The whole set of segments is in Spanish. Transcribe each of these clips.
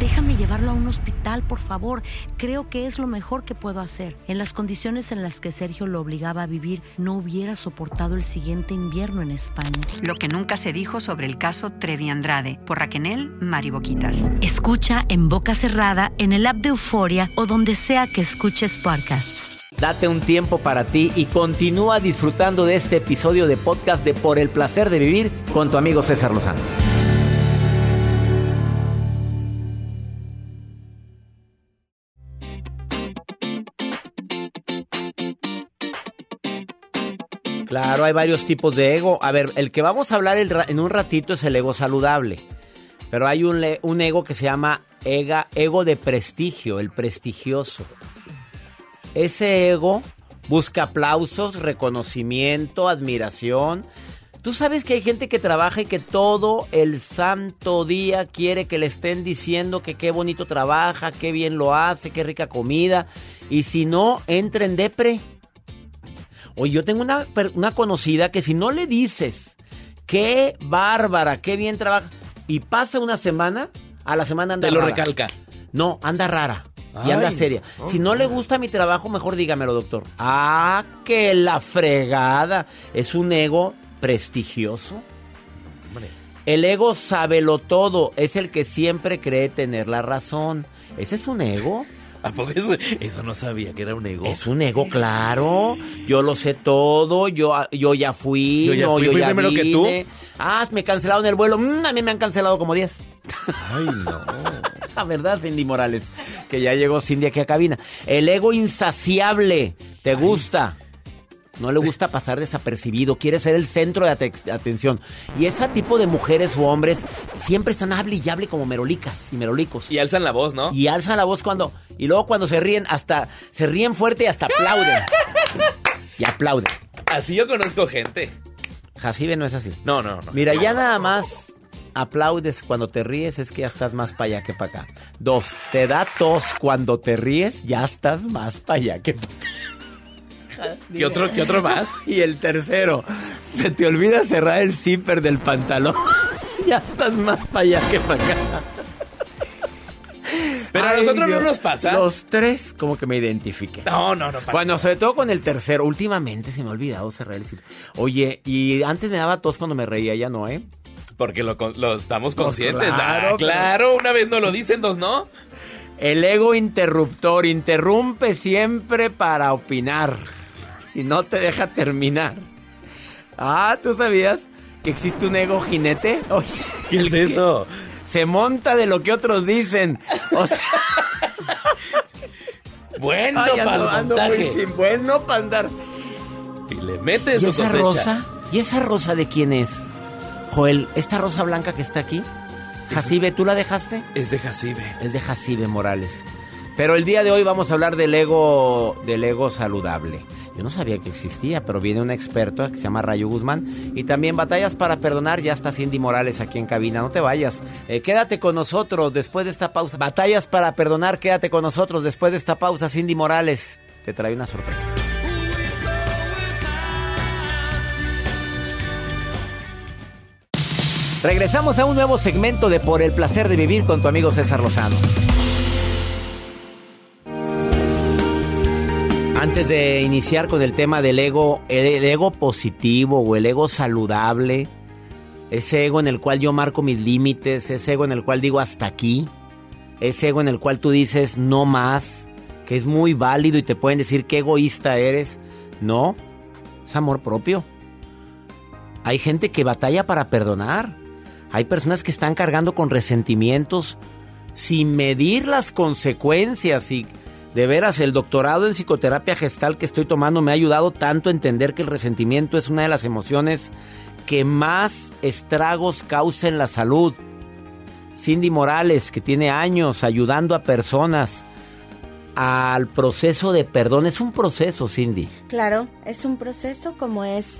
Déjame llevarlo a un hospital, por favor. Creo que es lo mejor que puedo hacer. En las condiciones en las que Sergio lo obligaba a vivir, no hubiera soportado el siguiente invierno en España. Lo que nunca se dijo sobre el caso Trevi Andrade por Raquel Mariboquitas. Escucha en boca cerrada, en el app de Euforia o donde sea que escuches podcasts. Date un tiempo para ti y continúa disfrutando de este episodio de podcast de Por el placer de vivir con tu amigo César Lozano. Claro, hay varios tipos de ego. A ver, el que vamos a hablar en un ratito es el ego saludable. Pero hay un, ego que se llama ego de prestigio, el prestigioso. Ese ego busca aplausos, reconocimiento, admiración. Tú sabes que hay gente que trabaja y que todo el santo día quiere que le estén diciendo que qué bonito trabaja, qué bien lo hace, qué rica comida. Y si no, entra en depre. Oye, yo tengo una, una conocida que si no le dices, qué bárbara, qué bien trabaja, y pasa una semana, a la semana anda Te lo rara. recalca. No, anda rara. Y anda seria. Si no le gusta mi trabajo, mejor dígamelo, doctor. Ah, que la fregada. Es un ego prestigioso. El ego sábelo todo. Es el que siempre cree tener la razón. ¿Ese es un ego? ¿A poco eso, eso no sabía que era un ego? Es un ego, claro. Yo lo sé todo. Yo, yo ya fui. Yo ya no, fui, yo fui ya primero que tú. vine. Ah, me cancelaron el vuelo. Mm, a mí me han cancelado como 10. Ay, no. La verdad, Cindy Morales, que ya llegó Cindy aquí a cabina. El ego insaciable, ¿te gusta? No le gusta pasar desapercibido, quiere ser el centro de ate- atención. Y ese tipo de mujeres o hombres siempre están hable y hable como merolicas y merolicos. Y alzan la voz, ¿no? Y alzan la voz cuando... Y luego cuando se ríen, hasta... Se ríen fuerte y hasta aplauden. Y aplauden. Así yo conozco gente. Jacibe no es así. No, no, no. Mira, ya nada más aplaudes cuando te ríes, es que ya estás más para allá que para acá. Dos, te da tos cuando te ríes, ya estás más para allá que para acá. ¿Qué otro, ¿Qué otro más? Y el tercero, se te olvida cerrar el zipper del pantalón. ya estás más para allá que para acá. Pero a nosotros Dios. no nos pasa. Los tres, como que me identifiqué. No, no, no. para Bueno, sobre todo con el tercero. Últimamente se me ha olvidado cerrar el zipper. Oye, y antes me daba tos cuando me reía, ya no, ¿eh? Porque lo, lo estamos Pues conscientes. claro, Ah, claro, una vez nos lo dicen, dos no. El ego interruptor interrumpe siempre para opinar y no te deja terminar. Ah, ¿tú sabías que existe un ego jinete? Oye, ¿Qué es eso? Se monta de lo que otros dicen. O sea, Bueno, ay, para ando, muy sin bueno para andar. Y le mete ¿Y su esa cosecha. rosa? ¿Y esa rosa de quién es? Joel, ¿esta rosa blanca que está aquí? Jacibe, ¿tú la dejaste? Es de Jacibe. Es de Jacibe Morales. Pero el día de hoy vamos a hablar del ego, del ego saludable. Yo no sabía que existía, pero viene un experto que se llama Rayo Guzmán. Y también Batallas para Perdonar, ya está Cindy Morales aquí en cabina. No te vayas. Eh, quédate con nosotros después de esta pausa. Batallas para Perdonar, quédate con nosotros después de esta pausa. Cindy Morales te trae una sorpresa. Regresamos a un nuevo segmento de Por el placer de vivir con tu amigo César Lozano. Antes de iniciar con el tema del ego, el ego positivo o el ego saludable, ese ego en el cual yo marco mis límites, ese ego en el cual digo hasta aquí, ese ego en el cual tú dices no más, que es muy válido y te pueden decir qué egoísta eres. No, es amor propio. Hay gente que batalla para perdonar. Hay personas que están cargando con resentimientos sin medir las consecuencias y de veras el doctorado en psicoterapia gestal que estoy tomando me ha ayudado tanto a entender que el resentimiento es una de las emociones que más estragos causa en la salud. Cindy Morales, que tiene años ayudando a personas al proceso de perdón, es un proceso, Cindy. Claro, es un proceso como es,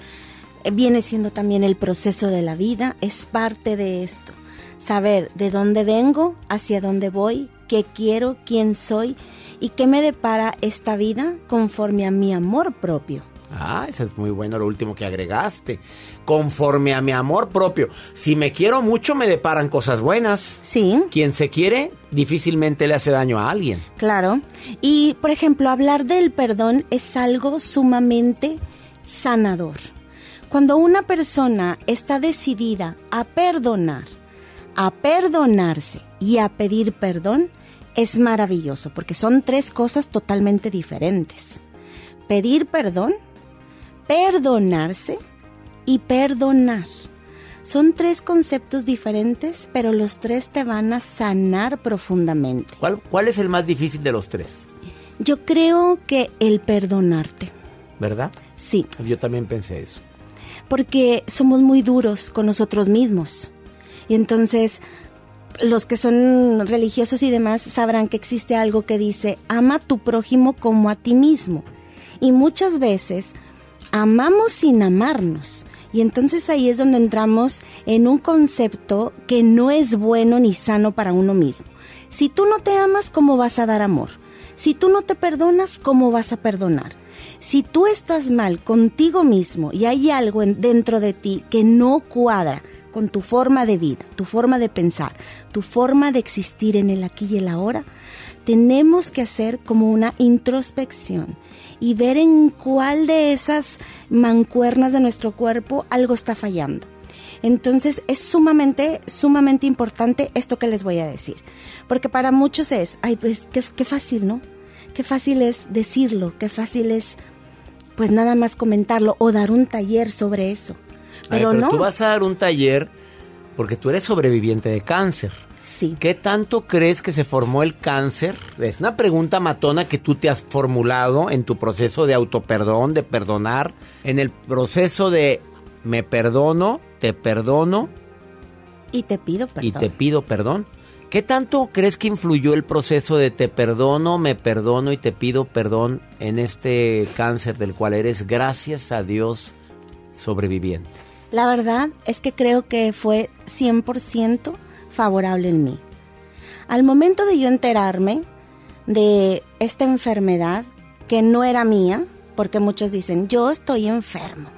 viene siendo también el proceso de la vida, es parte de esto. Saber de dónde vengo, hacia dónde voy, qué quiero, quién soy y qué me depara esta vida conforme a mi amor propio. Ah, eso es muy bueno lo último que agregaste. Conforme a mi amor propio. Si me quiero mucho, me deparan cosas buenas. Sí. Quien se quiere, difícilmente le hace daño a alguien. Claro. Y, por ejemplo, hablar del perdón es algo sumamente sanador. Cuando una persona está decidida a perdonar, a perdonarse y a pedir perdón, es maravilloso, porque son tres cosas totalmente diferentes. Pedir perdón, perdonarse y perdonar. Son tres conceptos diferentes, pero los tres te van a sanar profundamente. ¿Cuál, cuál es el más difícil de los tres? Yo creo que el perdonarte. ¿Verdad? Sí, Yo también pensé eso. porque somos muy duros con nosotros mismos. Y entonces los que son religiosos y demás sabrán que existe algo que dice, ama a tu prójimo como a ti mismo. Y muchas veces amamos sin amarnos. Y entonces ahí es donde entramos en un concepto que no es bueno ni sano para uno mismo. Si tú no te amas, ¿cómo vas a dar amor? Si tú no te perdonas, ¿cómo vas a perdonar? Si tú estás mal contigo mismo y hay algo en- dentro de ti que no cuadra con tu forma de vida, tu forma de pensar, tu forma de existir en el aquí y el ahora, tenemos que hacer como una introspección y ver en cuál de esas mancuernas de nuestro cuerpo algo está fallando. Entonces es sumamente, sumamente importante esto que les voy a decir. Porque para muchos es, ay, pues qué, qué fácil, ¿no? Qué fácil es decirlo, qué fácil es, pues nada más comentarlo o dar un taller sobre eso. Ay, Pero, no. tú vas a dar un taller porque tú eres sobreviviente de cáncer. Sí. ¿Qué tanto crees que se formó el cáncer? Es una pregunta matona que tú te has formulado en tu proceso de autoperdón, de perdonar, en el proceso de me perdono, te perdono Y te pido perdón. y te pido perdón. ¿Qué tanto crees que influyó el proceso de te perdono, me perdono y te pido perdón en este cáncer del cual eres, gracias a Dios, sobreviviente? La verdad es que creo que fue 100% favorable en mí. Al momento de yo enterarme de esta enfermedad, que no era mía, porque muchos dicen, yo estoy enfermo.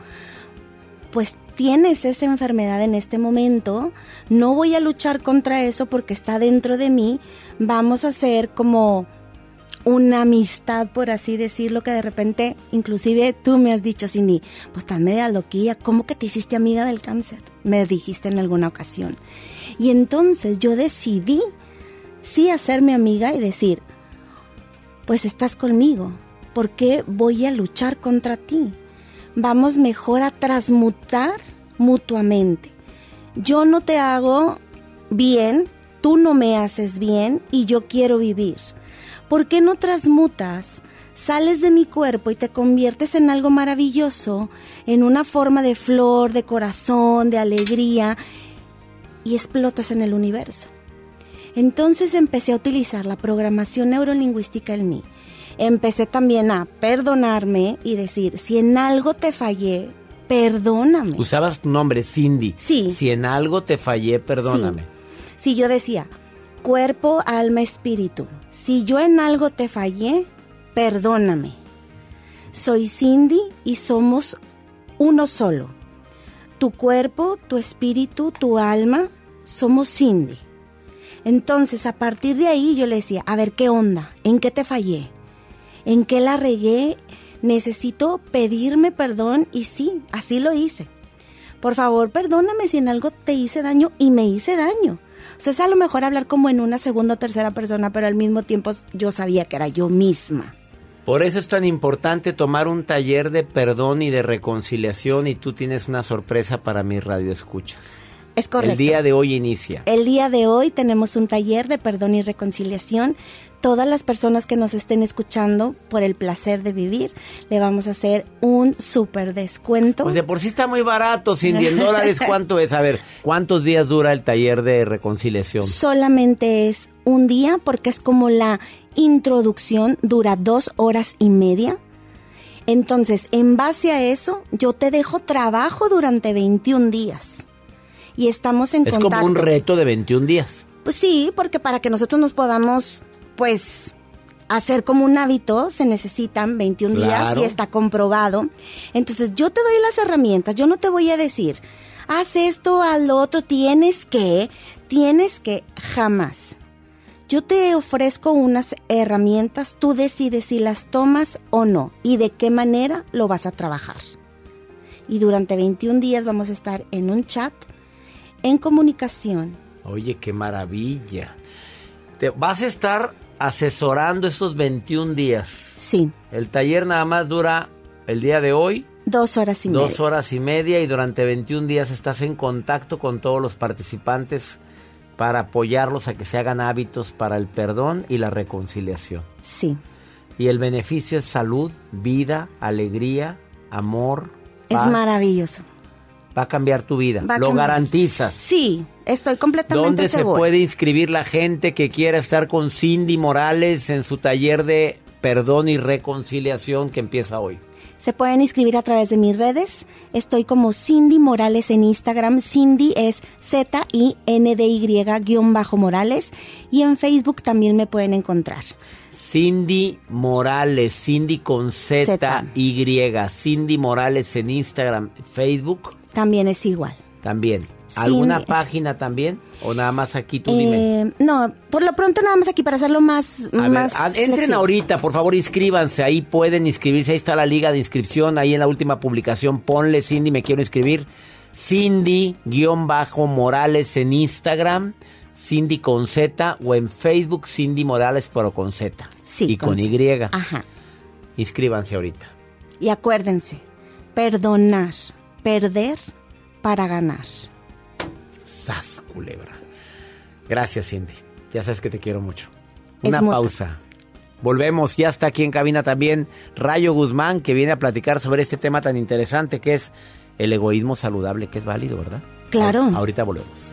Pues tienes esa enfermedad en este momento, no voy a luchar contra eso porque está dentro de mí, vamos a hacer como una amistad, por así decirlo, que de repente, inclusive tú me has dicho, Cindy, pues tan media loquilla, ¿cómo que te hiciste amiga del cáncer? Me dijiste en alguna ocasión. Y entonces yo decidí sí hacerme amiga y decir, pues estás conmigo, ¿por qué voy a luchar contra ti? Vamos mejor a transmutar mutuamente. Yo no te hago bien, tú no me haces bien y yo quiero vivir. ¿Por qué no transmutas? Sales de mi cuerpo y te conviertes en algo maravilloso, en una forma de flor, de corazón, de alegría, y explotas en el universo. Entonces empecé a utilizar la programación neurolingüística en mí. Empecé también a perdonarme y decir, si en algo te fallé, perdóname. Usabas tu nombre, Cindy. Sí. Si en algo te fallé, perdóname. Si yo decía, cuerpo, alma, espíritu, si yo en algo te fallé, perdóname. Soy Cindy y somos uno solo. Tu cuerpo, tu espíritu, tu alma, somos Cindy. Entonces, a partir de ahí yo le decía, a ver, ¿qué onda? ¿En qué te fallé? ¿En qué la regué? Necesito pedirme perdón y sí, así lo hice. Por favor, perdóname si en algo te hice daño y me hice daño. Sea, es a lo mejor hablar como en una segunda o tercera persona, pero al mismo tiempo yo sabía que era yo misma. Por eso es tan importante tomar un taller de perdón y de reconciliación y tú tienes una sorpresa para mi radio escuchas. Es correcto. El día de hoy inicia. El día de hoy tenemos un taller de perdón y reconciliación. Todas las personas que nos estén escuchando por el placer de vivir, le vamos a hacer un súper descuento. Pues de por sí está muy barato, sin 10 dólares, ¿cuánto es? A ver, ¿cuántos días dura el taller de reconciliación? Solamente es un día porque es como la introducción, dura dos horas y media. Entonces, en base a eso, yo te dejo trabajo durante 21 días. Y estamos en es contacto. como un reto de 21 días. Pues sí, porque para que nosotros nos podamos, pues, hacer como un hábito, se necesitan 21 días y está comprobado. Entonces, yo te doy las herramientas, yo no te voy a decir, haz esto, al otro, tienes que, tienes que, jamás. Yo te ofrezco unas herramientas, tú decides si las tomas o no y de qué manera lo vas a trabajar. Y durante 21 días vamos a estar en un chat, en comunicación, Oye, qué maravilla. Te vas a estar asesorando estos 21 días. sí, El taller nada más dura el día de hoy, dos horas y dos media. horas y media, y durante 21 días estás en contacto con todos los participantes para apoyarlos a que se hagan hábitos para el perdón y la reconciliación. Sí, Y el beneficio es salud, vida, alegría, amor. es maravilloso. Va a cambiar tu vida. Va Lo garantizas. Sí, estoy completamente ¿Dónde se segura. puede inscribir la gente que quiera estar con Cindy Morales en su taller de perdón y reconciliación que empieza hoy? Se pueden inscribir a través de mis redes. Estoy como Cindy Morales en Instagram. Cindy es Z-I-N-D-Y-Morales. Y en Facebook también me pueden encontrar. Cindy Morales, Cindy con Z. Y, Cindy Morales en Instagram, Facebook También es igual. también. ¿Alguna página también? ¿O nada más aquí tú dime? Eh, no, por lo pronto nada más aquí para hacerlo más. A ver, más ah, entren flexible. ahorita, por favor, inscríbanse. Ahí pueden inscribirse. Ahí está la liga de inscripción. Ahí en la última publicación, ponle Cindy, me quiero inscribir. Cindy-Morales en Instagram. Cindy con Z o en Facebook Cindy Morales pero con Z. Sí, y con, con Y. Ajá. Inscríbanse ahorita. Y acuérdense, perdonar, perder para ganar. Sas, culebra. Gracias, Cindy. Ya sabes que te quiero mucho. Una pausa. Volvemos, ya está aquí en cabina también Rayo Guzmán, que viene a platicar sobre este tema tan interesante que es el egoísmo saludable, que es válido, ¿verdad? Claro. Ahor- Ahorita volvemos.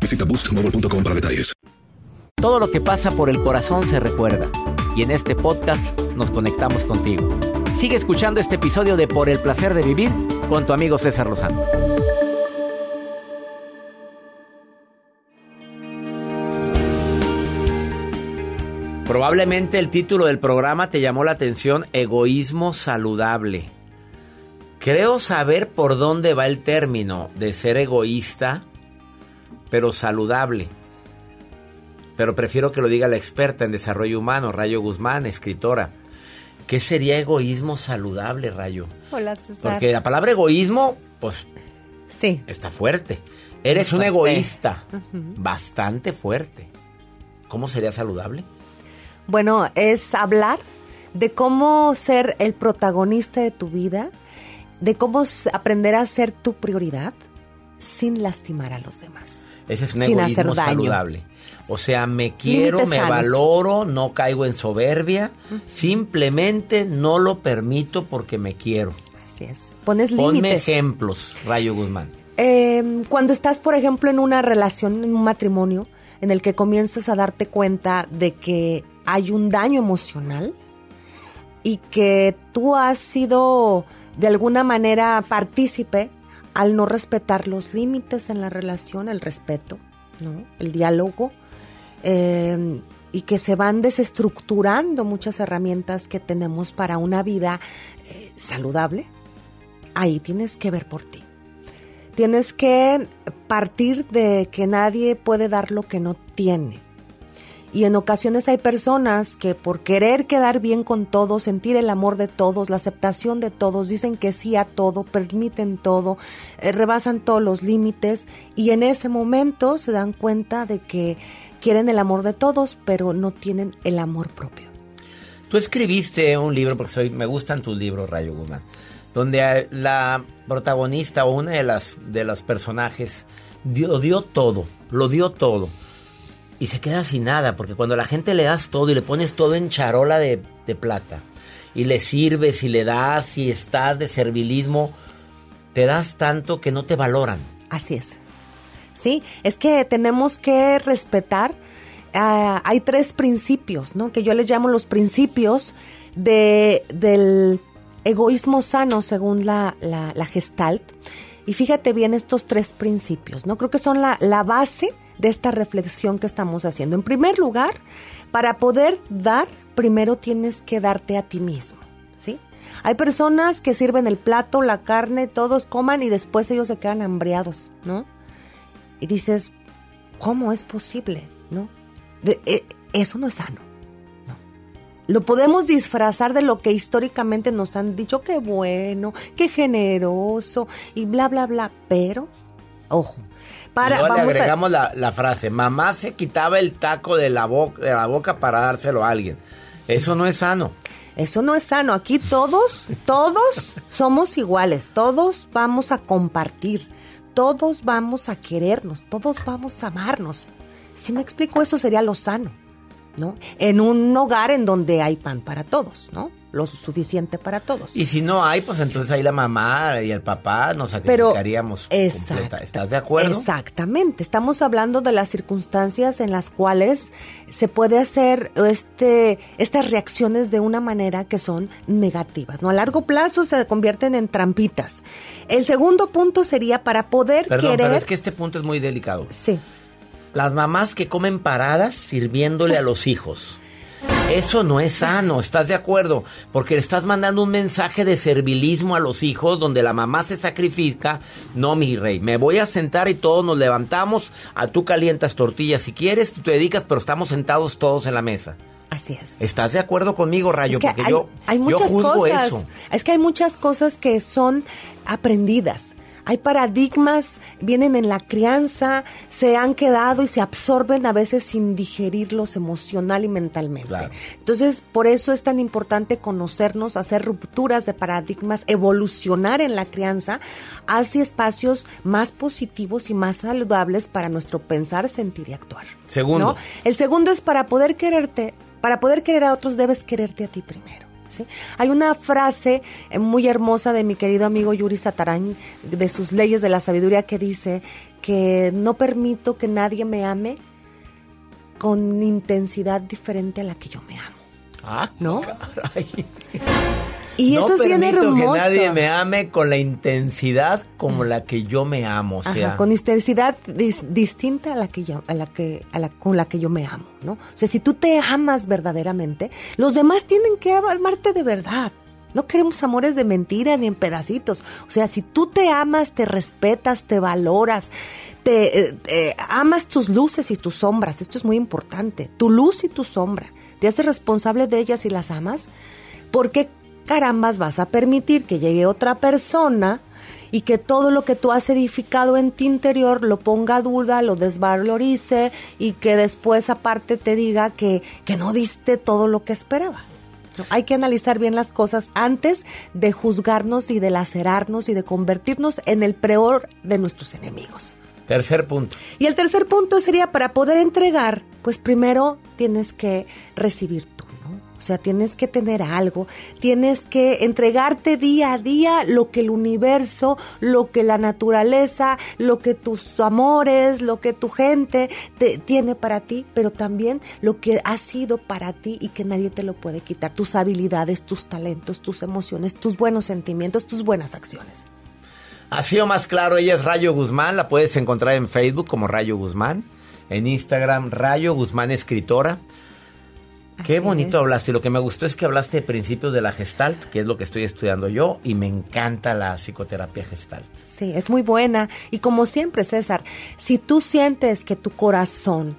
Visita boostmobile.com para detalles. Todo lo que pasa por el corazón se recuerda. Y en este podcast nos conectamos contigo. Sigue escuchando este episodio de Por el placer de vivir con tu amigo César Lozano. Probablemente el título del programa te llamó la atención, Egoísmo saludable. Creo saber por dónde va el término de ser egoísta, pero saludable. Pero prefiero que lo diga la experta en desarrollo humano, Rayo Guzmán, escritora. ¿Qué sería egoísmo saludable, Rayo? Hola, César. Porque la palabra egoísmo, pues, Sí. está fuerte. Eres un egoísta, bastante fuerte. ¿cómo sería saludable? Bueno, es hablar de cómo ser el protagonista de tu vida, de cómo aprender a ser tu prioridad sin lastimar a los demás. Ese es un Sin hacer egoísmo daño. saludable. O sea, me quiero, Límites me sanos. valoro, no caigo en soberbia, simplemente no lo permito porque me quiero. Así es. Pones Ponme límites. ejemplos, Rayo Guzmán. Eh, cuando estás, por ejemplo, en una relación, en un matrimonio, en el que comienzas a darte cuenta de que hay un daño emocional y que tú has sido de alguna manera partícipe al no respetar los límites en la relación, el respeto, el diálogo, eh, y que se van desestructurando muchas herramientas que tenemos para una vida eh, saludable, ahí tienes que ver por ti. Tienes que partir de que nadie puede dar lo que no tiene. Y en ocasiones hay personas que por querer quedar bien con todos, sentir el amor de todos, la aceptación de todos, dicen que sí a todo, permiten todo, eh, rebasan todos los límites y en ese momento se dan cuenta de que quieren el amor de todos, pero no tienen el amor propio. Tú escribiste un libro, porque soy, me gustan tus libros, Rayo Guzmán, donde la protagonista o una de las, de los personajes dio, dio todo, lo dio todo. Y se queda sin nada, porque cuando la gente le das todo y le pones todo en charola de, de plata, y le sirves y le das y estás de servilismo, te das tanto que no te valoran. Así es. Sí, es que tenemos que respetar. ah, hay tres principios, ¿no? Que yo les llamo los principios de, del egoísmo sano según la, la, la Gestalt. Y fíjate bien estos tres principios, ¿no? Creo que son la, la base de esta reflexión que estamos haciendo. En primer lugar, para poder dar, primero tienes que darte a ti mismo, ¿sí? Hay personas que sirven el plato, la carne, todos coman y después ellos se quedan hambriados, ¿no? Y dices, ¿cómo es posible? ¿No? De- eh, eso no es sano. ¿no? Lo podemos disfrazar de lo que históricamente nos han dicho, qué bueno, qué generoso y bla, bla, bla. Pero, ojo, para, luego le vamos a- agregamos la, la frase, mamá se quitaba el taco de la, boca, de la boca para dárselo a alguien. Eso no es sano. Eso no es sano. Aquí todos, todos somos iguales. Todos vamos a compartir. Todos vamos a querernos. Todos vamos a amarnos. Si me explico, eso sería lo sano, ¿no? En un hogar en donde hay pan para todos, ¿no? Lo suficiente para todos. Y si no hay, pues entonces ahí la mamá y el papá nos Pero, sacrificaríamos exacto. completa. ¿Estás de acuerdo? Exactamente. Estamos hablando de las circunstancias en las cuales se puede hacer este, estas reacciones de una manera que son negativas. ¿no? A largo plazo se convierten en trampitas. El segundo punto sería para poder Perdón, querer. pero es que este punto es muy delicado. Sí. Las mamás que comen paradas sirviéndole a los hijos. Eso no es sano, ¿estás de acuerdo? Porque le estás mandando un mensaje de servilismo a los hijos donde la mamá se sacrifica. No, mi rey, me voy a sentar y todos nos levantamos. A tú calientas tortillas si quieres, tú te dedicas, pero estamos sentados todos en la mesa. Así es. ¿Estás de acuerdo conmigo, Rayo? Es que Porque hay, yo, hay yo muchas juzgo cosas. eso. Es que hay muchas cosas que son aprendidas. Hay paradigmas, vienen en la crianza, se han quedado y se absorben a veces sin digerirlos emocional y mentalmente. Claro. Entonces, por eso es tan importante conocernos, hacer rupturas de paradigmas, evolucionar en la crianza hacia espacios más positivos y más saludables para nuestro pensar, sentir y actuar. Segundo. ¿no? El segundo es para poder quererte, para poder querer a otros debes quererte a ti primero. ¿Sí? Hay una frase eh, muy hermosa de mi querido amigo Yuri Satarán, de sus leyes de la sabiduría, que dice que no permito que nadie me ame con intensidad diferente a la que yo me amo. Ah, ¿No? caray. Y no eso es bien permito hermoso. que nadie me ame con la intensidad como la que yo me amo, o Ajá, sea, con intensidad dis- distinta a la que yo, a la que, a la, con la que yo me amo, ¿no? O sea, si tú te amas verdaderamente, los demás tienen que amarte de verdad. No queremos amores de mentira ni en pedacitos. O sea, si tú te amas, te respetas, te valoras, te eh, eh, amas tus luces y tus sombras. Esto es muy importante. Tu luz y tu sombra. Te haces responsable de ellas y las amas. ¿Por qué carambas vas a permitir que llegue otra persona y que todo lo que tú has edificado en tu interior lo ponga a duda, lo desvalorice y que después aparte te diga que, que no diste todo lo que esperaba. ¿no? Hay que analizar bien las cosas antes de juzgarnos y de lacerarnos y de convertirnos en el peor de nuestros enemigos. Tercer punto. Y el tercer punto sería para poder entregar, pues primero tienes que recibir tú, sea, tienes que tener algo, tienes que entregarte día a día lo que el universo, lo que la naturaleza, lo que tus amores, lo que tu gente te, tiene para ti, pero también lo que ha sido para ti y que nadie te lo puede quitar, tus habilidades, tus talentos, tus emociones, tus buenos sentimientos, tus buenas acciones. Ha sido más claro, ella es Rayo Guzmán, la puedes encontrar en Facebook como Rayo Guzmán, en Instagram Rayo Guzmán Escritora. Qué Así bonito es. hablaste, lo que me gustó es que hablaste de principios de la Gestalt, que es lo que estoy estudiando yo, y me encanta la psicoterapia Gestalt. Sí, es muy buena. Y como siempre, César, si tú sientes que tu corazón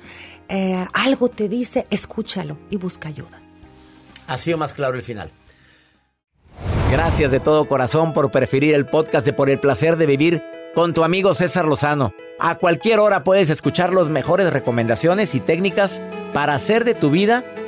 eh, algo te dice, escúchalo y busca ayuda. Ha sido más claro el final. Gracias de todo corazón por preferir el podcast de Por el placer de vivir con tu amigo César Lozano. A cualquier hora puedes escuchar las mejores recomendaciones y técnicas para hacer de tu vida